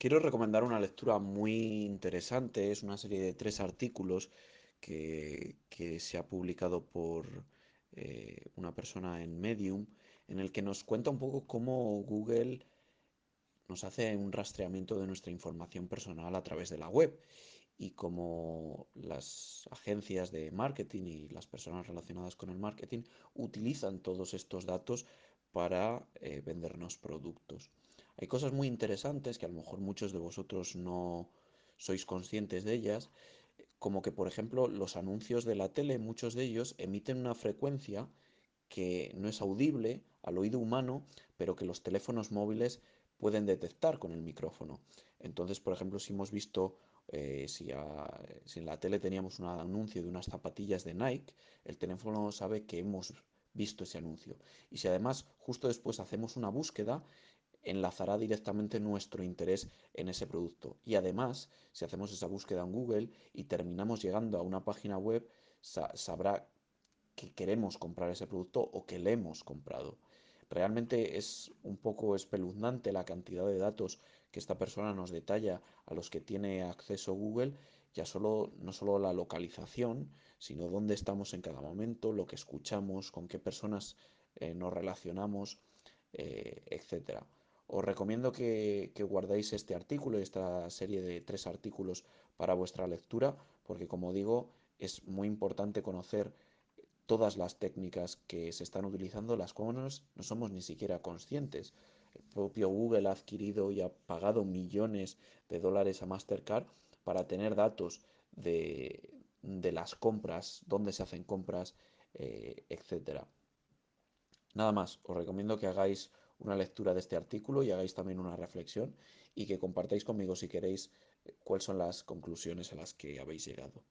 quiero recomendar una lectura muy interesante. Es una serie de tres artículos que, se ha publicado por eh, una persona en Medium, en el que nos cuenta un poco cómo Google nos hace un rastreamiento de nuestra información personal a través de la web y cómo las agencias de marketing y las personas relacionadas con el marketing utilizan todos estos datos para eh, vendernos productos. Hay cosas muy interesantes que a lo mejor muchos de vosotros no sois conscientes de ellas, como que por ejemplo los anuncios de la tele, muchos de ellos emiten una frecuencia que no es audible al oído humano, pero que los teléfonos móviles pueden detectar con el micrófono. Entonces, por ejemplo, si hemos visto, eh, si, en la tele teníamos un anuncio de unas zapatillas de Nike, el teléfono sabe que hemos visto ese anuncio. Y si además justo después hacemos una búsqueda, enlazará directamente nuestro interés en ese producto. Y además, si hacemos esa búsqueda en Google y terminamos llegando a una página web, sa sabrá que queremos comprar ese producto o que le hemos comprado. Realmente es un poco espeluznante la cantidad de datos que esta persona nos detalla a los que tiene acceso Google, ya solo, no solo la localización, sino dónde estamos en cada momento, lo que escuchamos, con qué personas eh, nos relacionamos, eh, etc. Os recomiendo que guardéis este artículo y esta serie de tres artículos para vuestra lectura, porque como digo, es muy importante conocer todas las técnicas que se están utilizando, las cuales no somos ni siquiera conscientes. El propio Google ha adquirido y ha pagado millones de dólares a Mastercard para tener datos de, de las compras, dónde se hacen compras, eh, etc. Nada más, os recomiendo que hagáis una lectura de este artículo y hagáis también una reflexión y que compartáis conmigo si queréis cuáles son las conclusiones a las que habéis llegado.